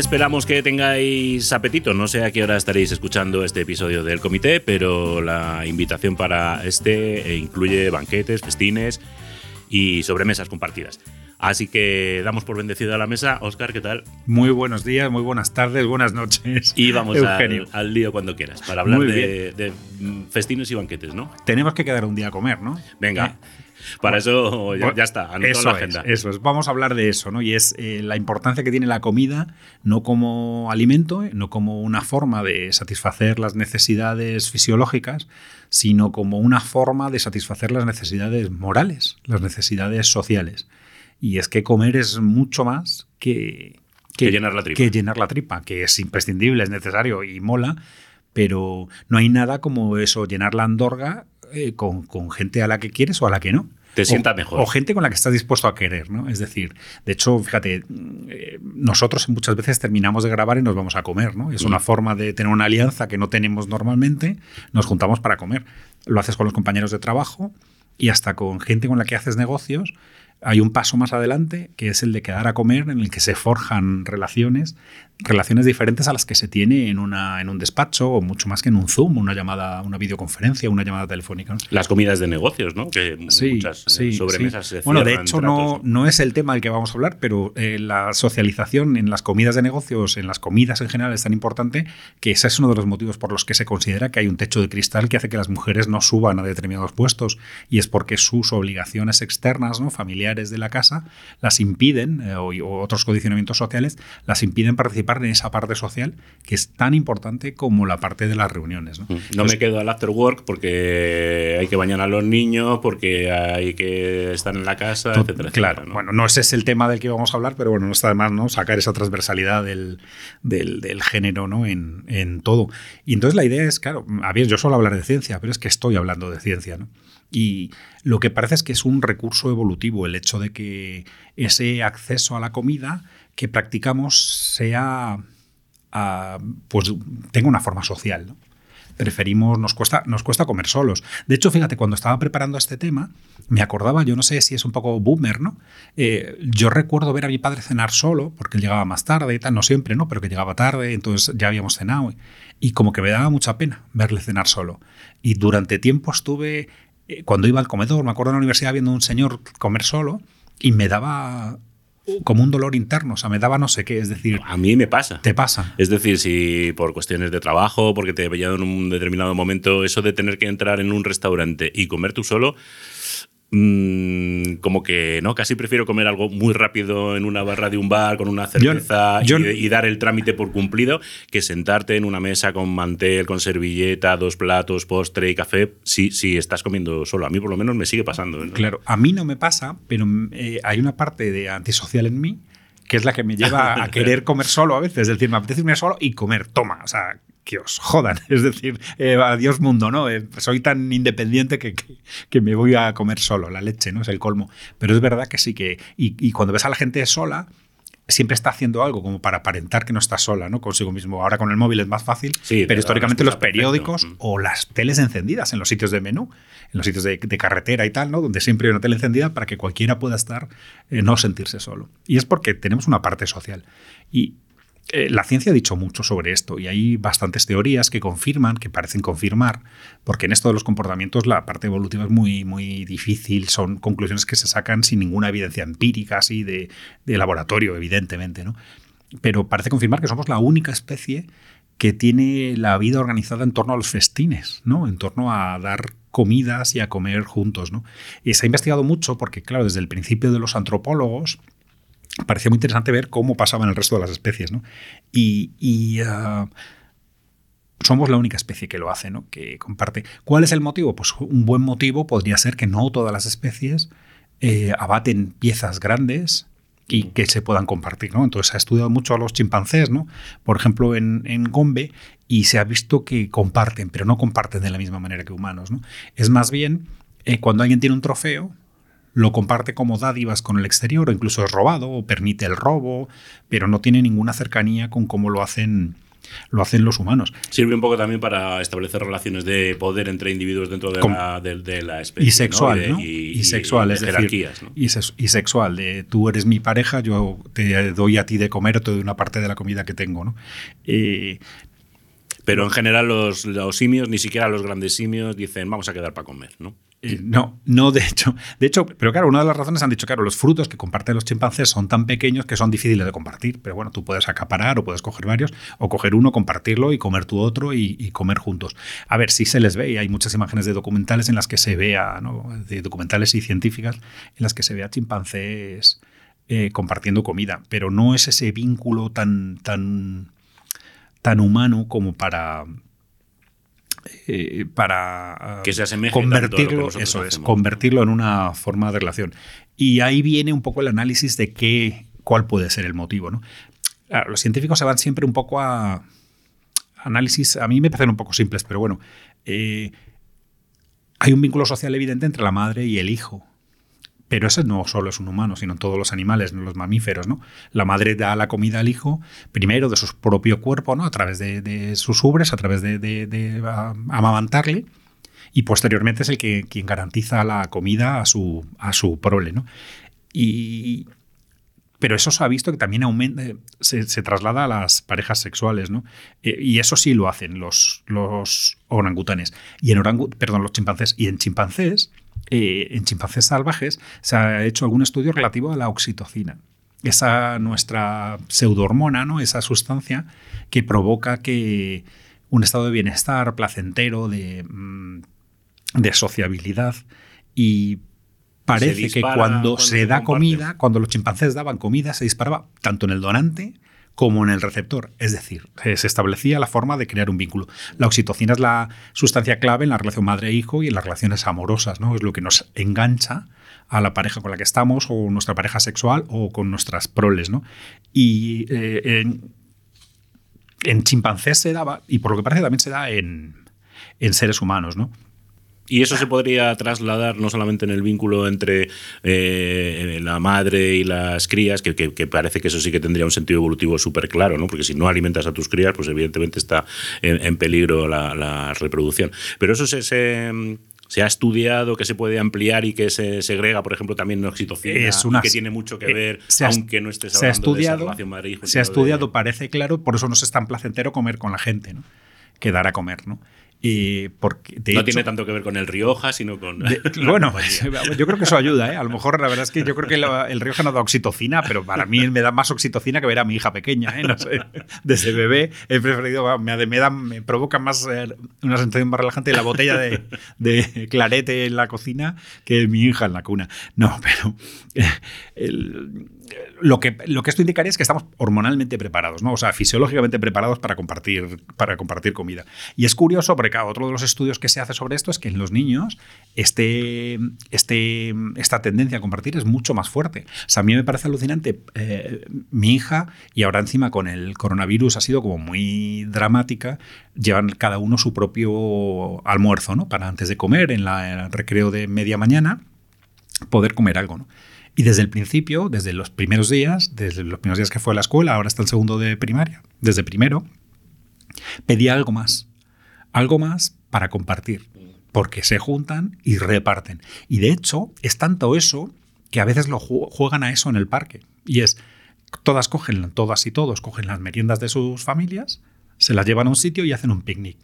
Esperamos que tengáis apetito. No sé a qué hora estaréis escuchando este episodio del comité, pero la invitación para este incluye banquetes, festines y sobremesas compartidas. Así que damos por bendecida a la mesa. Oscar, ¿qué tal? Muy buenos días, muy buenas tardes, buenas noches. Y vamos al, al, lío cuando quieras, para hablar de, de, festines y banquetes, ¿no? Tenemos que quedar un día a comer, ¿no? Venga. Eh, para eso ya, está, eso la agenda. Es, eso es, vamos a hablar de eso, ¿no? Y es eh, la importancia que tiene la comida, no como alimento, eh, no como una forma de satisfacer las necesidades fisiológicas, sino como una forma de satisfacer las necesidades morales, las necesidades sociales. Y es que comer es mucho más que, que, llenar la tripa. Que llenar la tripa, que es imprescindible, es necesario y mola, pero no hay nada como eso, llenar la andorga eh, con, gente a la que quieres o a la que no. Te sienta mejor. O gente con la que estás dispuesto a querer, ¿no? Es decir, de hecho, fíjate, eh, nosotros muchas veces terminamos de grabar y nos vamos a comer, ¿no? Es una mm. forma de tener una alianza que no tenemos normalmente, nos juntamos para comer. Lo haces con los compañeros de trabajo y hasta con gente con la que haces negocios hay un paso más adelante que es el de quedar a comer en el que se forjan relaciones relaciones diferentes a las que se tiene en, una, en un despacho o mucho más que en un Zoom, una llamada, una videoconferencia, una llamada telefónica. Las comidas de negocios, ¿no? Que sí, muchas eh, sí, sobremesas Se Bueno, de hecho no, no es el tema del que vamos a hablar, pero eh, la socialización en las comidas de negocios, en las comidas en general es tan importante que ese es uno de los motivos por los que se considera que hay un techo de cristal que hace que las mujeres no suban a determinados puestos y es porque sus obligaciones externas, ¿no? familiares de la casa, las impiden, eh, o, o otros condicionamientos sociales, las impiden participar en esa parte social que es tan importante como la parte de las reuniones. No, mm. no me quedo al after work porque hay que bañar a los niños, porque hay que estar en la casa, etcétera. Claro, bueno, no ese es el tema del que vamos a hablar, pero bueno, no está de más ¿no? sacar esa transversalidad del, del, género ¿no? en, en, todo. Y entonces la idea es, claro, a ver, yo solo hablar de ciencia, pero es que estoy hablando de ciencia. ¿no? Y lo que parece es que es un recurso evolutivo el hecho de que ese acceso a la comida que practicamos sea, ah, pues tenga una forma social. Preferimos, nos cuesta, nos cuesta comer solos. De hecho, fíjate, cuando estaba preparando este tema, me acordaba, yo no sé si es un poco boomer, ¿no? Eh, yo recuerdo ver a mi padre cenar solo, porque él llegaba más tarde y tal, no siempre, ¿no? Pero que llegaba tarde, entonces ya habíamos cenado. Y como que me daba mucha pena verle cenar solo. Y durante tiempo estuve, eh, cuando iba al comedor, me acuerdo en la universidad viendo a un señor comer solo, y me daba como un dolor interno, o sea, me daba no sé qué, es decir... A mí me pasa. Te pasa. Es decir, si por cuestiones de trabajo, porque te he pillado en un determinado momento, eso de tener que entrar en un restaurante y comer tú solo, Mm, como que no, casi prefiero comer algo muy rápido en una barra de un bar con una cerveza y, dar el trámite por cumplido que sentarte en una mesa con mantel, con servilleta, dos platos, postre y café si, si estás comiendo solo. A mí por lo menos me sigue pasando. Claro, a mí no me pasa, pero eh, hay una parte de antisocial en mí que es la que me lleva a querer comer solo a veces. Es decir, me apetece irme solo y comer. Toma, o sea, que os jodan. Es decir, eh, adiós mundo, ¿no? Eh, soy tan independiente que, que, me voy a comer solo. La leche, ¿no? Es el colmo. Pero es verdad que sí que... Y, cuando ves a la gente sola, siempre está haciendo algo como para aparentar que no está sola, ¿no? Consigo mismo. Ahora con el móvil es más fácil, pero históricamente los periódicos mm. o las teles encendidas en los sitios de menú, en los sitios de, carretera y tal, ¿no? Donde siempre hay una tele encendida para que cualquiera pueda estar, eh, no sentirse solo. Y es porque tenemos una parte social. Y eh, la ciencia ha dicho mucho sobre esto y hay bastantes teorías que confirman, que parecen confirmar, porque en esto de los comportamientos la parte evolutiva es muy, muy difícil, son conclusiones que se sacan sin ninguna evidencia empírica, así de, laboratorio, evidentemente, ¿no? Pero parece confirmar que somos la única especie que tiene la vida organizada en torno a los festines, ¿no? En torno a dar comidas y a comer juntos, ¿no? Y se ha investigado mucho porque, claro, desde el principio de los antropólogos, parecía muy interesante ver cómo pasaba en el resto de las especies. ¿no? Y, ah, somos la única especie que lo hace, ¿no? que comparte. ¿Cuál es el motivo? Pues un buen motivo podría ser que no todas las especies eh, abaten piezas grandes y que se puedan compartir. ¿no? Entonces se ha estudiado mucho a los chimpancés, ¿no? por ejemplo en, Gombe, y se ha visto que comparten, pero no comparten de la misma manera que humanos. ¿no? Es más bien eh, cuando alguien tiene un trofeo, lo comparte como dádivas con el exterior o incluso es robado o permite el robo, pero no tiene ninguna cercanía con cómo lo hacen lo hacen los humanos. Sirve un poco también para establecer relaciones de poder entre individuos dentro de, la, de, la, especie. Y sexual, ¿no? Y, sexual, es jerarquías. y, sexual, de tú eres mi pareja, yo te doy a ti de comer te doy una parte de la comida que tengo. ¿no? Eh, pero en general los, los, simios, ni siquiera los grandes simios, dicen vamos a quedar para comer, ¿no? No, no, de hecho, de hecho, pero claro, una de las razones han dicho, claro, los frutos que comparten los chimpancés son tan pequeños que son difíciles de compartir, pero bueno, tú puedes acaparar o puedes coger varios, o coger uno, compartirlo y comer tu otro y, comer juntos. A ver, si se les ve, y hay muchas imágenes de documentales en las que se vea, ¿no? de documentales y científicas, en las que se vea chimpancés eh, compartiendo comida, pero no es ese vínculo tan, tan, tan humano como para eh, para que se asemeje convertirlo, eso es, convertirlo en una forma de relación. Y ahí viene un poco el análisis de qué, cuál puede ser el motivo. ¿no? los científicos se van siempre un poco a análisis, a mí me parecen un poco simples, pero bueno, eh, hay un vínculo social evidente entre la madre y el hijo. Pero ese no solo es un humano, sino todos los animales, los mamíferos, ¿no? La madre da la comida al hijo, primero de su propio cuerpo, ¿no? A través de, sus ubres, a través de, amamantarle, y posteriormente es el que quien garantiza la comida a su, a su prole, ¿no? Y, pero eso se ha visto que también aumenta, se, traslada a las parejas sexuales, ¿no? Eh, y eso sí lo hacen los, orangutanes. Y en orangu, perdón, los chimpancés. Y en chimpancés eh, en chimpancés salvajes se ha hecho algún estudio relativo a la oxitocina. Esa nuestra pseudohormona, ¿no? esa sustancia que provoca que un estado de bienestar placentero, de, mm, de sociabilidad y parece que cuando, se da comida, cuando los chimpancés daban comida, se disparaba tanto en el donante como en el receptor. Es decir, se establecía la forma de crear un vínculo. La oxitocina es la sustancia clave en la relación madre-hijo y en las relaciones amorosas, ¿no? Es lo que nos engancha a la pareja con la que estamos, o nuestra pareja sexual, o con nuestras proles, ¿no? Y eh, en, chimpancés se daba, y por lo que parece también se da en, en seres humanos, ¿no? Y eso se podría trasladar no solamente en el vínculo entre eh, la madre y las crías, que, parece que eso sí que tendría un sentido evolutivo súper claro, ¿no? porque si no alimentas a tus crías, pues evidentemente está en, peligro la, reproducción. Pero eso se, se ha estudiado que se puede ampliar y que se segrega, por ejemplo, también en oxitocina, es una, que tiene mucho que eh, ver, aunque no estés hablando se ha estudiado, de esa relación. Se ha estudiado, parece claro, por eso no es tan placentero comer con la gente, ¿no? que dar a comer, ¿no? Y porque, no tiene tanto que ver con el Rioja, sino con. bueno, yo creo que eso ayuda, ¿eh? A lo mejor la verdad es que yo creo que el Rioja no da oxitocina, pero para mí me da más oxitocina que ver a mi hija pequeña, ¿eh? No sé. Desde bebé he preferido. Me, me, da, me provoca más eh, una sensación más relajante la botella de, de, clarete en la cocina que mi hija en la cuna. No, pero. Eh, el, lo que, lo que esto indicaría es que estamos hormonalmente preparados, ¿no? O sea, fisiológicamente preparados para compartir, para compartir comida. Y es curioso, porque otro de los estudios que se hace sobre esto es que en los niños este, este, esta tendencia a compartir es mucho más fuerte. O sea, a mí me parece alucinante. Eh, mi hija, y ahora encima con el coronavirus ha sido como muy dramática, llevan cada uno su propio almuerzo, ¿no? Para antes de comer, en, la, en el recreo de media mañana, poder comer algo, ¿no? Y desde el principio, desde los primeros días, desde los primeros días que fue a la escuela, ahora está el segundo de primaria, desde primero, pedía algo más. Algo más para compartir. Porque se juntan y reparten. Y de hecho, es tanto eso que a veces lo juegan a eso en el parque. Y es, todas cogen, todas y todos cogen las meriendas de sus familias, se las llevan a un sitio y hacen un picnic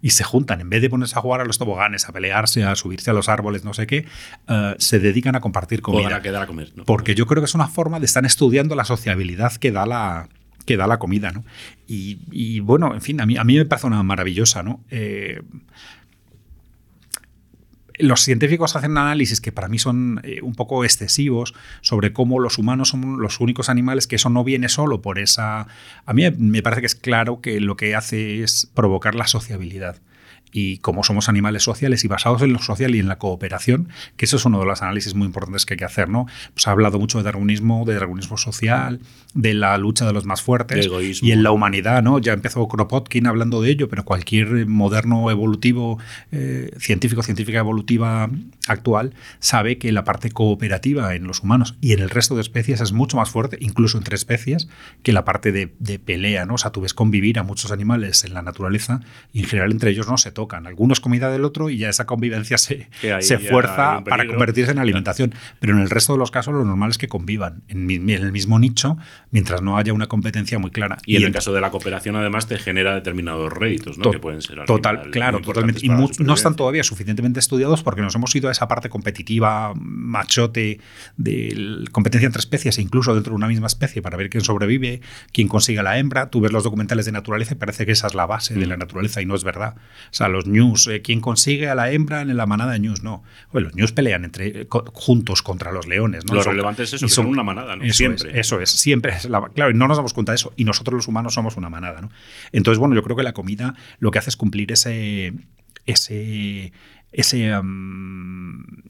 y se juntan, en vez de ponerse a jugar a los toboganes, a pelearse, a subirse a los árboles, no sé qué, eh, se dedican a compartir comida. a quedar a comer. Porque yo creo que es una forma de estar estudiando la sociabilidad que da la, que da la comida, ¿no? Y, bueno, en fin, a mí, a mí me parece una maravillosa, ¿no? Eh, los científicos hacen análisis que para mí son eh, un poco excesivos sobre cómo los humanos son los únicos animales que eso no viene solo por esa... A mí me parece que es claro que lo que hace es provocar la sociabilidad. Y como somos animales sociales y basados en lo social y en la cooperación, que eso es uno de los análisis muy importantes que hay que hacer, ¿no? Pues ha hablado mucho de darwinismo, de darwinismo social, de la lucha de los más fuertes y en la humanidad, ¿no? Ya empezó Kropotkin hablando de ello, pero cualquier moderno evolutivo, eh, científico, científica evolutiva actual, sabe que la parte cooperativa en los humanos y en el resto de especies es mucho más fuerte, incluso entre especies, que la parte de, pelea, ¿no? O sea, tú ves convivir a muchos animales en la naturaleza y en general entre ellos no se tocan. Algunos comida del otro y ya esa convivencia se, se fuerza para convertirse en alimentación. Pero en el resto de los casos lo normal es que convivan en, el mismo nicho mientras no haya una competencia muy clara. Y, en el caso de la cooperación además te genera determinados réditos, ¿no? que pueden ser total, claro, totalmente. Y no están todavía suficientemente estudiados porque nos hemos ido a esa parte competitiva, machote, de competencia entre especies e incluso dentro de una misma especie para ver quién sobrevive, quién consigue la hembra. Tú ves los documentales de naturaleza y parece que esa es la base de la mm. naturaleza y no es verdad. O sea, los news, eh, quién consigue a la hembra en la manada de news, no. los news pelean entre eh, juntos contra los leones. ¿no? Lo relevante es eso, que son una manada, ¿no? Eso siempre. Es, eso es, siempre es la, claro, y no nos damos cuenta de eso. Y nosotros los humanos somos una manada, ¿no? Entonces, bueno, yo creo que la comida lo que hace es cumplir ese, ese, ese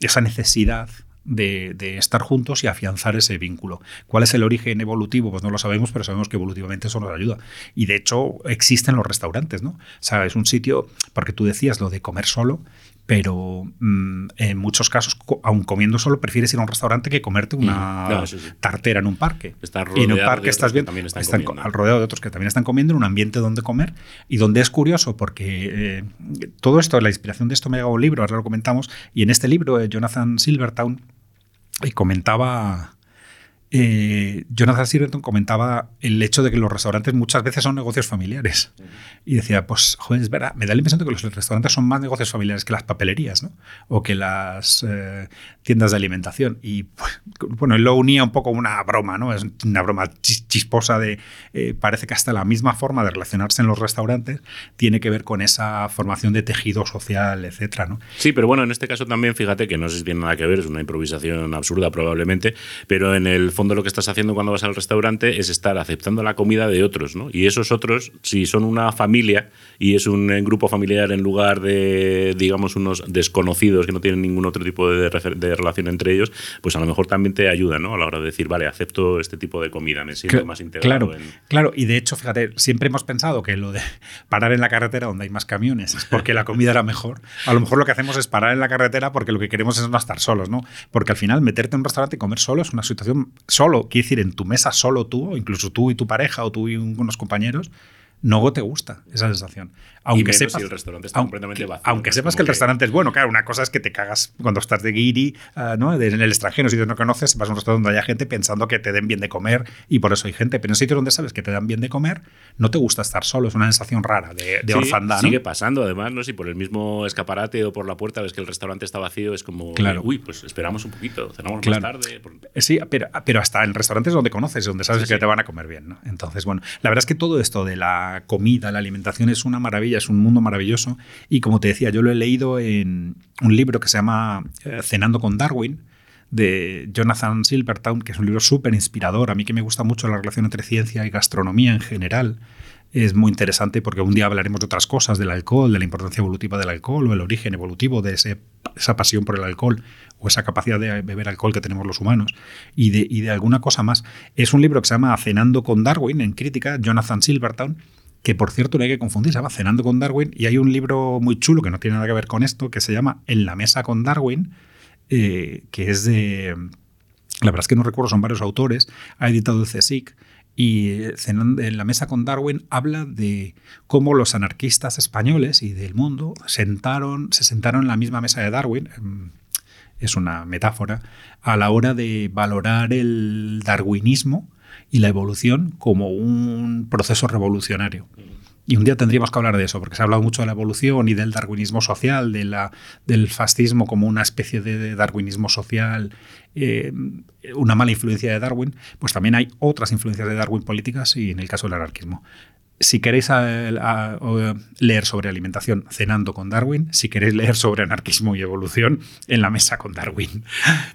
esa necesidad de, estar juntos y afianzar ese vínculo. ¿Cuál es el origen evolutivo? Pues no lo sabemos, pero sabemos que evolutivamente eso nos ayuda. Y de hecho existen los restaurantes, ¿no? O sea, es un sitio, porque tú decías lo de comer solo, pero mm, en muchos casos, aun comiendo solo, prefieres ir a un restaurante que comerte una mm, tartera en un parque. y en un parque estás bien, también están, al rodeado de otros que también están comiendo, en un ambiente donde comer y donde es curioso porque eh, todo esto, la inspiración de esto me ha llegado un libro, ahora lo comentamos, y en este libro, eh, Jonathan Silvertown comentaba eh, Jonathan Silverton comentaba el hecho de que los restaurantes muchas veces son negocios familiares. Y decía, pues, joder, es verdad, me da la impresión de que los restaurantes son más negocios familiares que las papelerías, ¿no? O que las eh, tiendas de alimentación. Y, bueno, él lo unía un poco una broma, ¿no? Es una broma chisposa de, eh, parece que hasta la misma forma de relacionarse en los restaurantes tiene que ver con esa formación de tejido social, etcétera, ¿no? Sí, pero bueno, en este caso también, fíjate que no sé si tiene nada que ver, es una improvisación absurda probablemente, pero en el fondo lo que estás haciendo cuando vas al restaurante es estar aceptando la comida de otros, ¿no? Y esos otros, si son una familia y es un grupo familiar en lugar de, digamos, unos desconocidos que no tienen ningún otro tipo de, relación entre ellos, pues a lo mejor también te ayuda, ¿no? A la hora de decir, vale, acepto este tipo de comida, me siento más integrado. Claro, claro, y de hecho, fíjate, siempre hemos pensado que lo de parar en la carretera donde hay más camiones es porque la comida era mejor. A lo mejor lo que hacemos es parar en la carretera porque lo que queremos es no estar solos, ¿no? Porque al final meterte en un restaurante y comer solo es una situación solo quiere decir, en tu mesa solo tú, incluso tú y tu pareja, o tú y unos compañeros, no te gusta esa sensación. Aunque sepas, el restaurante está completamente vacío. Aunque sepas que el restaurante es bueno, claro, una cosa es que te cagas cuando estás de guiri, ah, ¿no? en el extranjero, sitios no conoces, vas a un restaurante donde haya gente pensando que te den bien de comer y por eso hay gente. Pero en sitios donde sabes que te dan bien de comer, no te gusta estar solo, es una sensación rara de, de orfandad. Sigue pasando, además, ¿no? Si por el mismo escaparate o por la puerta ves que el restaurante está vacío, es como, claro. uy, pues esperamos un poquito, cenamos más tarde. Sí, pero, pero hasta en restaurantes donde conoces, donde sabes que te van a comer bien, ¿no? Entonces, bueno, la verdad es que todo esto de la comida, la alimentación es una maravilla, es un mundo maravilloso. Y como te decía, yo lo he leído en un libro que se llama eh, Cenando con Darwin, de Jonathan Silvertown, que es un libro súper inspirador. A mí que me gusta mucho la relación entre ciencia y gastronomía en general. Es muy interesante porque un día hablaremos de otras cosas, del alcohol, de la importancia evolutiva del alcohol o el origen evolutivo de esa pasión por el alcohol o esa capacidad de beber alcohol que tenemos los humanos y de, y de alguna cosa más. Es un libro que se llama Cenando con Darwin, en crítica, Jonathan Silvertown, que por cierto no hay que confundir, se llama Cenando con Darwin, y hay un libro muy chulo que no tiene nada que ver con esto, que se llama En la mesa con Darwin, eh, que es de... La verdad es que no recuerdo, son varios autores, ha editado el CSIC, y en la mesa con Darwin habla de cómo los anarquistas españoles y del mundo sentaron, se sentaron en la misma mesa de Darwin, em, es una metáfora, a la hora de valorar el darwinismo y la evolución como un proceso revolucionario. Y un día tendríamos que hablar de eso, porque se ha hablado mucho de la evolución y del darwinismo social, del fascismo como una especie de darwinismo social, eh, una mala influencia de Darwin. Pues también hay otras influencias de Darwin políticas y en el caso del anarquismo. Si queréis a, a, a leer sobre alimentación cenando con Darwin, si queréis leer sobre anarquismo y evolución en la mesa con Darwin.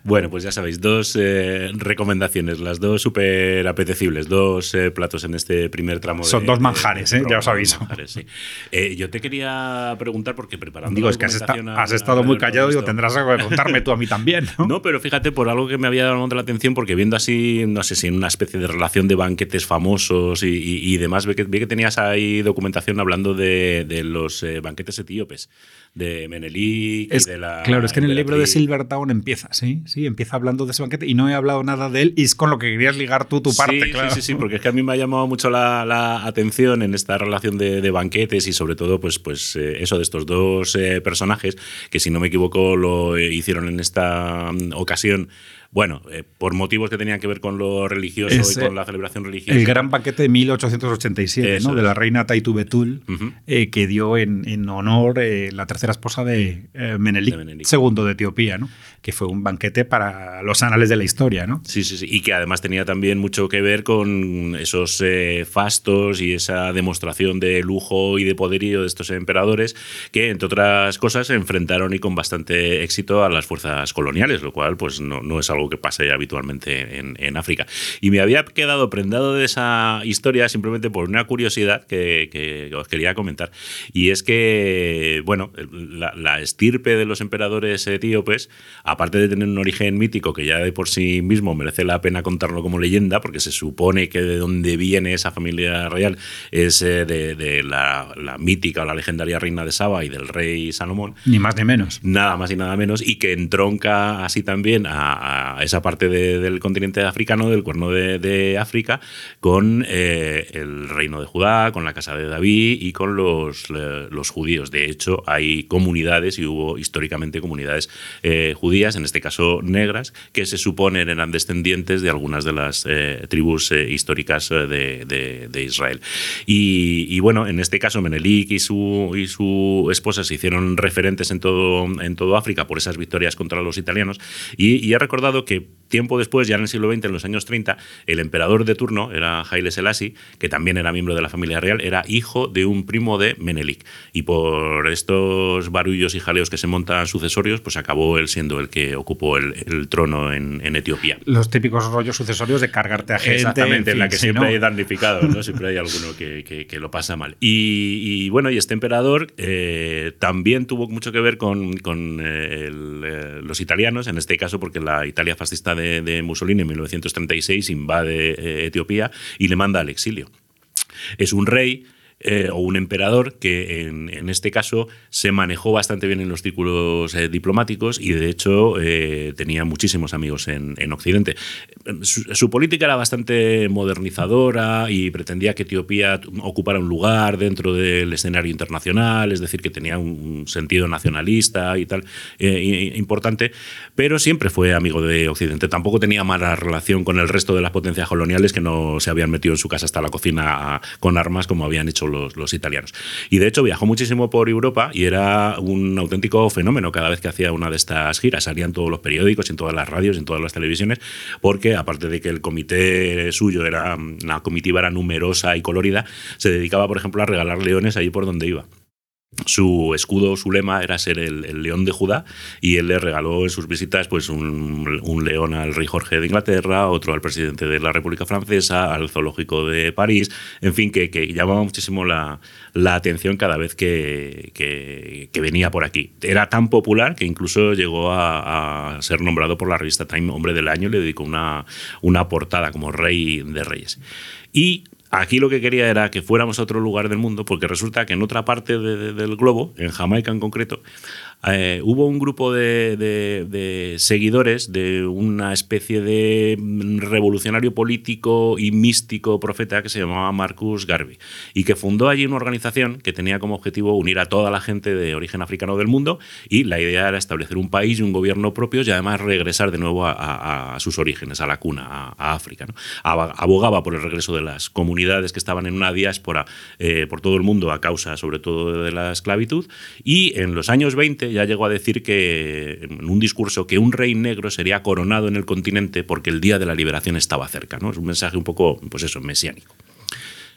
Bueno, pues ya sabéis, dos eh, recomendaciones, las dos súper apetecibles, dos eh, platos en este primer tramo. Son de- dos de- manjares, de ¿eh? ya os aviso. manjares, sí. Eh, yo te quería preguntar, porque preparando. Digo, la es que has, esta- estado muy de callado, digo, tendrás algo que contarme tú a mí también, ¿no? No, pero fíjate, por algo que me había llamado la atención, porque viendo así, no sé si en una especie de relación de banquetes famosos y, y- y demás, vi que, vi que tenías ahí documentación hablando de, de los eh, banquetes etíopes, de Menelik Es- y de la. claro, es que en el libro de. Silvertown empieza, sí, sí, empieza hablando de ese banquete y no he hablado nada de él y es con lo que querías ligar tú tu parte, sí, claro. Sí, sí, sí, porque es que a mí me ha llamado mucho la, la atención en esta relación de, de banquetes y sobre todo, pues, pues eh, eso de estos dos eh, personajes que, si no me equivoco, lo hicieron en esta mm, ocasión. Bueno, eh, por motivos que tenían que ver con lo religioso Es, y con eh, la celebración religiosa. El gran banquete de 1887, Eso ¿no? de la reina Taitu Betul, eh, que dio en, en honor eh, la tercera esposa de eh, Menelik, De Menelik. II de Etiopía, ¿no? que fue un banquete para los anales de la historia. ¿no? Sí, sí, sí. Y que además tenía también mucho que ver con esos eh, fastos y esa demostración de lujo y de poderío de estos emperadores que, entre otras cosas, se enfrentaron y con bastante éxito a las fuerzas coloniales, lo cual pues no, no es algo que pase habitualmente en, en África. Y me había quedado prendado de esa historia simplemente por una curiosidad que, que os quería comentar. Y es que, bueno, la, la estirpe de los emperadores etíopes, aparte de tener un origen mítico que ya de por sí mismo merece la pena contarlo como leyenda, porque se supone que de donde viene esa familia real es eh, de, de la, la mítica o la legendaria reina de Saba y del rey Salomón, Ni más ni menos. nada más y nada menos, y que entronca así también a, a esa parte de- del continente africano, del cuerno de, África, con eh, el reino de Judá, con la casa de David y con los, los judíos. De hecho, hay comunidades y hubo históricamente comunidades eh, judías, en este caso negras, que se suponen eran descendientes de algunas de las eh, tribus históricas de, de- Israel. Y, y bueno, en este caso Menelik y su, y su esposa se hicieron referentes en todo, en todo África por esas victorias contra los italianos. Y, y he recordado que tiempo después, ya en el siglo XX, en los años 30, el emperador de turno era Haile Selassie, que también era miembro de la familia real, era hijo de un primo de Menelik. Y por estos barullos y jaleos que se montan sucesorios, pues acabó él siendo el que ocupó el, el trono en, en Etiopía. Los típicos rollos sucesorios de cargarte a gente. Exactamente, en, fin, la que sí, siempre ¿no? hay damnificados, ¿no? Siempre hay alguno que, que- que lo pasa mal. Y, y, bueno, y este emperador eh, también tuvo mucho que ver con, con, eh, el, eh, los italianos, en este caso porque la Italia fascista de, de Mussolini en 1936 invade eh, Etiopía y le manda al exilio. Es un rey eh, o un emperador que en, este caso se manejó bastante bien en los círculos eh, diplomáticos y de hecho eh, tenía muchísimos amigos en, en Occidente. Su, su política era bastante modernizadora y pretendía que Etiopía ocupara un lugar dentro del escenario internacional, es decir, que tenía un sentido nacionalista y tal importante, pero siempre fue amigo de Occidente. Tampoco tenía mala relación con el resto de las potencias coloniales que no se habían metido en su casa hasta la cocina con armas como habían hecho los, italianos. Y de hecho viajó muchísimo por Europa y era un auténtico fenómeno cada vez que hacía una de estas giras. Salían todos los periódicos, en todas las radios, en todas las televisiones, porque aparte de que el comité suyo era, la comitiva era numerosa y colorida, se dedicaba, por ejemplo, a regalar leones allí por donde iba su escudo, su lema era ser el, león de Judá y él le regaló en sus visitas pues un, león al rey Jorge de Inglaterra, otro al presidente de la República Francesa, al zoológico de París, en fin, que, que llamaba muchísimo la, la, atención cada vez que, que, venía por aquí. Era tan popular que incluso llegó a, a, ser nombrado por la revista Time Hombre del Año y le dedicó una, una portada como rey de reyes. Y Aquí lo que quería era que fuéramos a otro lugar del mundo, porque resulta que en otra parte de, de, del globo, en Jamaica en concreto, eh, hubo un grupo de, seguidores de una especie de revolucionario político y místico profeta que se llamaba Marcus Garvey y que fundó allí una organización que tenía como objetivo unir a toda la gente de origen africano del mundo y la idea era establecer un país y un gobierno propios y además regresar de nuevo a, sus orígenes, a la cuna, a, África. Abogaba por el regreso de las comunidades que estaban en una diáspora eh, por todo el mundo a causa sobre todo de la esclavitud y en los años 20 ya llegó a decir que en un discurso que un rey negro sería coronado en el continente porque el día de la liberación estaba cerca. ¿no? Es un mensaje un poco, pues eso, mesiánico.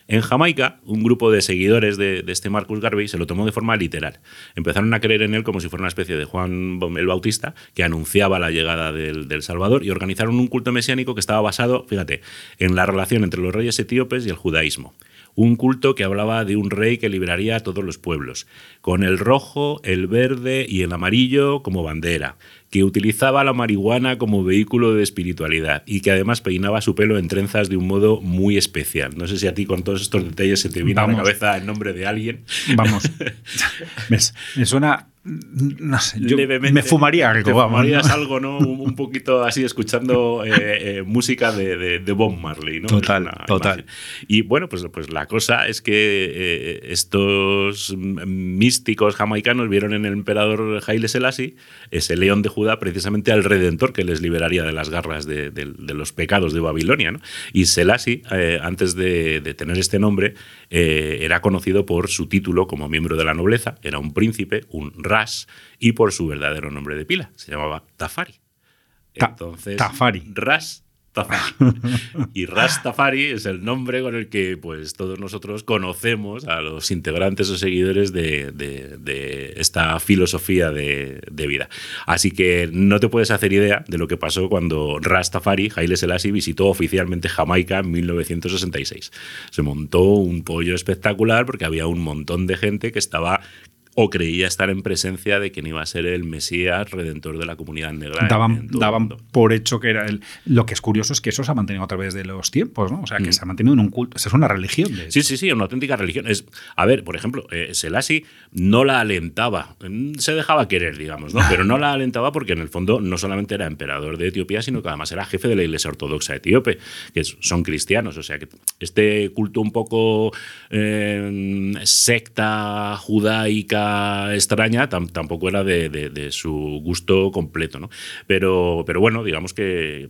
En Jamaica, un grupo de seguidores de, este Marcus Garvey se lo tomó de forma literal. Empezaron a creer en él como si fuera una especie de Juan el Bautista que anunciaba la llegada del, del Salvador y organizaron un culto mesiánico que estaba basado, fíjate, en la relación entre los reyes etíopes y el judaísmo un culto que hablaba de un rey que liberaría a todos los pueblos, con el rojo, el verde y el amarillo como bandera, que utilizaba la marihuana como vehículo de espiritualidad y que además peinaba su pelo en trenzas de un modo muy especial. No sé si a ti con todos estos detalles se te viene a la cabeza el nombre de alguien. Vamos. me suena no sé, yo me fumaría algo. fumarías algo, ¿no? Un, poquito así, escuchando eh, eh, música de, de, Bob Marley, ¿no? Total, total. Y bueno, pues, pues la cosa es que eh, estos místicos jamaicanos vieron en el emperador Haile Selassie, ese león de Judá, precisamente al redentor que les liberaría de las garras de, los pecados de Babilonia, ¿no? Y Selassie, antes de, tener este nombre, era conocido por su título como miembro de la nobleza, era un príncipe, un rey y por su verdadero nombre de pila. Se llamaba Tafari. Entonces, Tafari. Ras Tafari. y Ras Tafari es el nombre con el que pues, todos nosotros conocemos a los integrantes o seguidores de, esta filosofía de, vida. Así que no te puedes hacer idea de lo que pasó cuando Ras Tafari, Haile Selassie, visitó oficialmente Jamaica en 1966. Se montó un pollo espectacular porque había un montón de gente que estaba o creía estar en presencia de quien iba a ser el Mesías redentor de la comunidad negra. Daban, daban por hecho que era el. Lo que es curioso es que eso se ha mantenido a través de los tiempos, ¿no? O sea, que mm. se ha mantenido en un culto. es una religión. sí, sí, sí, una auténtica religión. Es, a ver, por ejemplo, eh, Selassie no la alentaba, mm, se dejaba querer, digamos, ¿no? Pero no la alentaba porque en el fondo no solamente era emperador de Etiopía, sino que además era jefe de la Iglesia Ortodoxa etíope, que son cristianos. O sea, que este culto un poco eh, secta judaica extraña tampoco era de, su gusto completo. ¿no? Pero, bueno, digamos que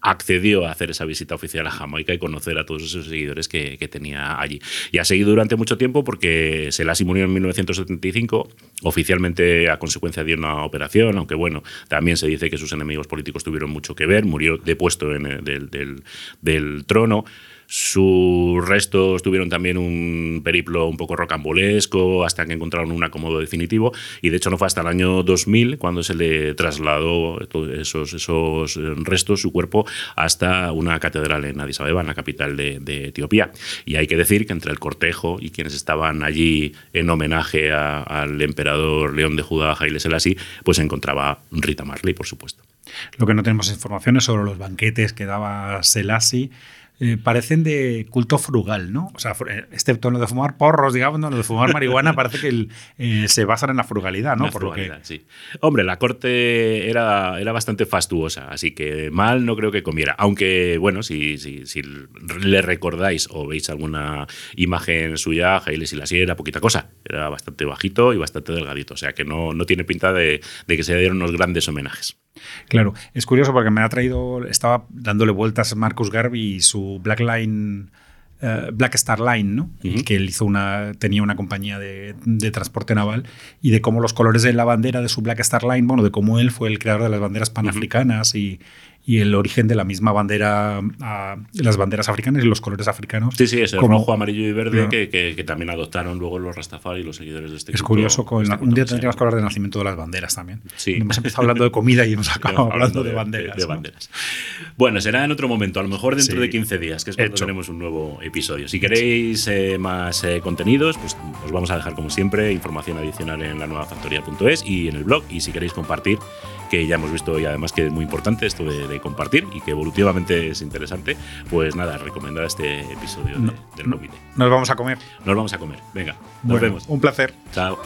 accedió a hacer esa visita oficial a Jamaica y conocer a todos esos seguidores que, tenía allí. Y ha seguido durante mucho tiempo porque Selassie murió en 1975, oficialmente a consecuencia de una operación, aunque bueno, también se dice que sus enemigos políticos tuvieron mucho que ver, murió depuesto en del, del trono. Sus restos tuvieron también un periplo un poco rocambolesco hasta que encontraron un acomodo definitivo y de hecho no fue hasta el año 2000 cuando se le trasladó esos, esos restos, su cuerpo, hasta una catedral en Addis Abeba, en la capital de, Etiopía. Y hay que decir que entre el cortejo y quienes estaban allí en homenaje al emperador León de Judá, Haile Selassie, pues se encontraba Rita Marley, por supuesto. Lo que no tenemos informaciones sobre los banquetes que daba Selassie eh, parecen de culto frugal, ¿no? O sea, excepto en lo de fumar porros, digamos, ¿no? lo de fumar marihuana parece que eh, se basan en la frugalidad, ¿no? Por frugalidad, sí. Hombre, la corte era, era bastante fastuosa, así que mal no creo que comiera. Aunque, bueno, si, si, si le recordáis o veis alguna imagen suya, Haile Selassie era poquita cosa. Era bastante bajito y bastante delgadito, o sea que no, no tiene pinta de, de que se dieron unos grandes homenajes. Claro, es curioso porque me ha traído, estaba dándole vueltas Marcus Garvey y su Black Line. Eh, Black Star Line, ¿no? que él hizo una, tenía una compañía de, transporte naval y de cómo los colores de la bandera de su Black Star Line, bueno, de cómo él fue el creador de las banderas panafricanas y, y el origen de la misma bandera, las banderas africanas y los colores africanos. Sí, sí, es el rojo, amarillo y verde que, que, también adoptaron luego los Rastafari y los seguidores de este Es curioso, con un día tendríamos que hablar de nacimiento de las banderas también. Sí. Hemos empezado hablando de comida y hemos acabado hablando de, banderas. De, banderas. Bueno, será en otro momento, a lo mejor dentro de 15 días, que es cuando tenemos un nuevo episodio. Si queréis eh, más eh, contenidos, pues os vamos a dejar como siempre información adicional en la nueva factoría.es y en el blog. Y si queréis compartir que ya hemos visto y además que es muy importante esto de, compartir y que evolutivamente es interesante, pues nada, recomendar este episodio del comité. Nos vamos a comer. Nos vamos a comer. Venga, nos vemos. Un placer. Chao.